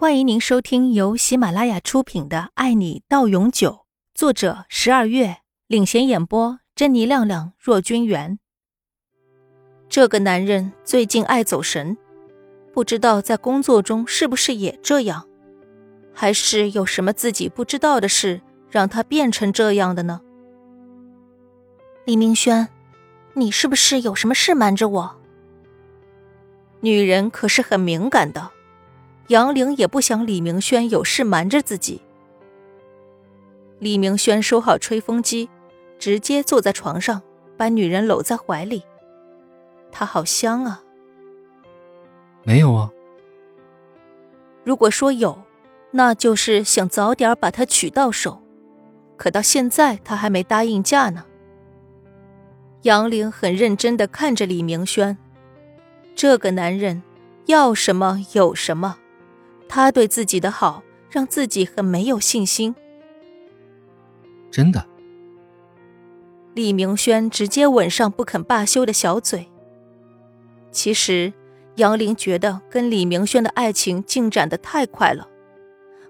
欢迎您收听由喜马拉雅出品的《爱你到永久》，作者十二月领衔演播，珍妮、亮亮、若君元。这个男人最近爱走神，不知道在工作中是不是也这样，还是有什么自己不知道的事让他变成这样的呢？李明轩，你是不是有什么事瞒着我？女人可是很敏感的。杨玲也不想李明轩有事瞒着自己。李明轩收好吹风机，直接坐在床上，把女人搂在怀里。他好香啊！没有啊。如果说有，那就是想早点把她娶到手。可到现在，他还没答应嫁呢。杨玲很认真的看着李明轩，这个男人要什么有什么。他对自己的好，让自己很没有信心。真的，李明轩直接吻上不肯罢休的小嘴。其实，杨玲觉得跟李明轩的爱情进展的太快了，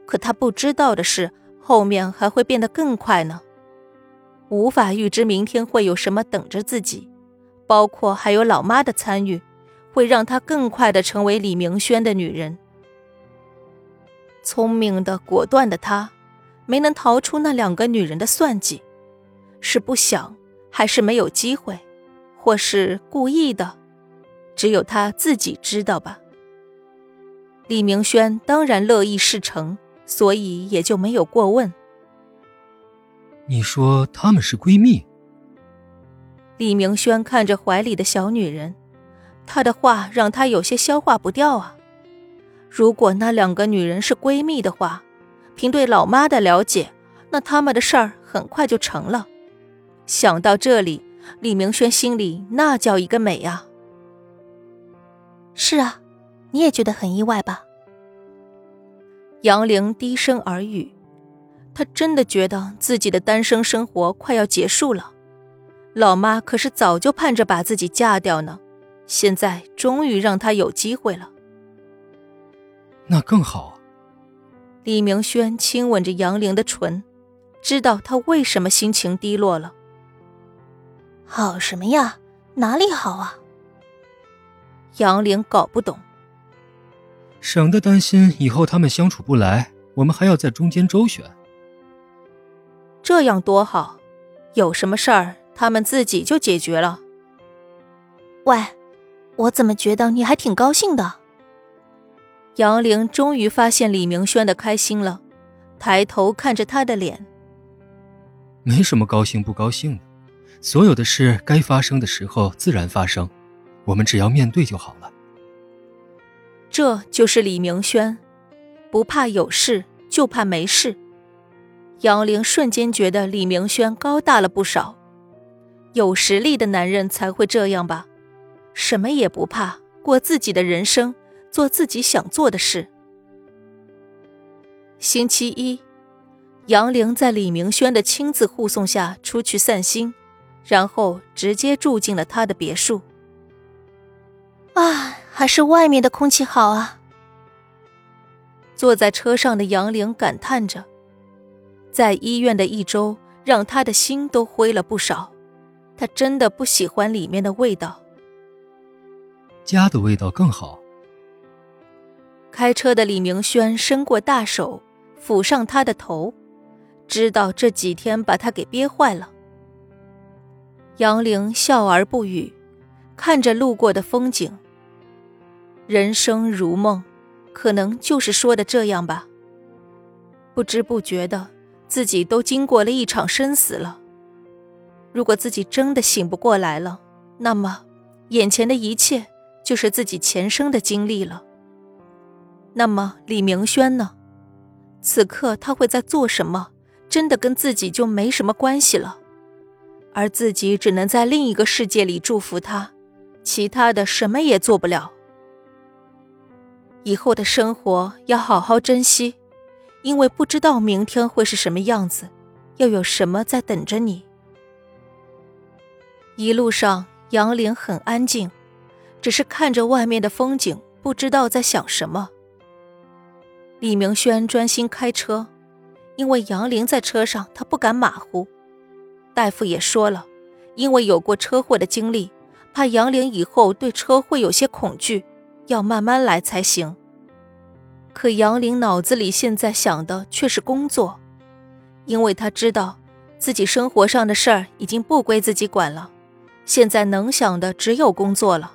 可她不知道的是，后面还会变得更快呢。无法预知明天会有什么等着自己，包括还有老妈的参与，会让她更快的成为李明轩的女人。聪明的、果断的他，没能逃出那两个女人的算计，是不想，还是没有机会，或是故意的，只有他自己知道吧。李明轩当然乐意事成，所以也就没有过问。你说她们是闺蜜？李明轩看着怀里的小女人，她的话让他有些消化不掉啊。如果那两个女人是闺蜜的话，凭对老妈的了解，那他们的事儿很快就成了。想到这里，李明轩心里那叫一个美呀！是啊，你也觉得很意外吧？杨玲低声耳语，她真的觉得自己的单身生活快要结束了。老妈可是早就盼着把自己嫁掉呢，现在终于让她有机会了。那更好。李明轩亲吻着杨玲的唇，知道她为什么心情低落了。好什么呀？哪里好啊？杨玲搞不懂。省得担心以后他们相处不来，我们还要在中间周旋。这样多好，有什么事儿他们自己就解决了。喂，我怎么觉得你还挺高兴的？杨玲终于发现李明轩的开心了，抬头看着他的脸。没什么高兴不高兴的，所有的事该发生的时候自然发生，我们只要面对就好了。这就是李明轩，不怕有事，就怕没事。杨玲瞬间觉得李明轩高大了不少，有实力的男人才会这样吧，什么也不怕，过自己的人生。做自己想做的事。星期一，杨玲在李明轩的亲自护送下出去散心，然后直接住进了他的别墅。啊，还是外面的空气好啊！坐在车上的杨玲感叹着，在医院的一周让他的心都灰了不少。他真的不喜欢里面的味道，家的味道更好。开车的李明轩伸过大手，抚上他的头，知道这几天把他给憋坏了。杨玲笑而不语，看着路过的风景。人生如梦，可能就是说的这样吧。不知不觉的，自己都经过了一场生死了。如果自己真的醒不过来了，那么，眼前的一切就是自己前生的经历了。那么李明轩呢？此刻他会在做什么？真的跟自己就没什么关系了，而自己只能在另一个世界里祝福他，其他的什么也做不了。以后的生活要好好珍惜，因为不知道明天会是什么样子，又有什么在等着你。一路上，杨玲很安静，只是看着外面的风景，不知道在想什么。李明轩专心开车，因为杨玲在车上，他不敢马虎。大夫也说了，因为有过车祸的经历，怕杨玲以后对车会有些恐惧，要慢慢来才行。可杨玲脑子里现在想的却是工作，因为她知道自己生活上的事儿已经不归自己管了，现在能想的只有工作了。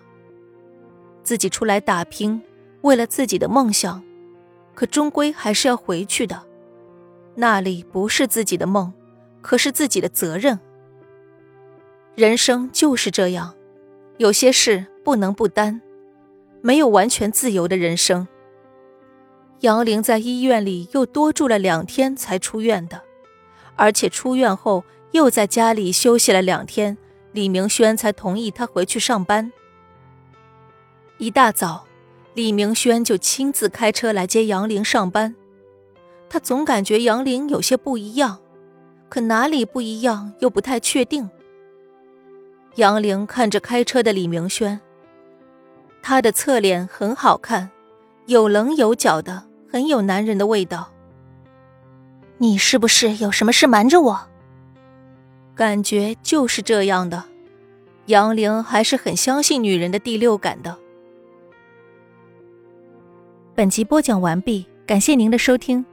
自己出来打拼，为了自己的梦想。可终归还是要回去的，那里不是自己的梦，可是自己的责任。人生就是这样，有些事不能不担，没有完全自由的人生。杨玲在医院里又多住了两天才出院的，而且出院后又在家里休息了两天，李明轩才同意她回去上班。一大早。李明轩就亲自开车来接杨玲上班，他总感觉杨玲有些不一样，可哪里不一样又不太确定。杨玲看着开车的李明轩，他的侧脸很好看，有棱有角的，很有男人的味道。你是不是有什么事瞒着我？感觉就是这样的，杨玲还是很相信女人的第六感的。本集播讲完毕，感谢您的收听。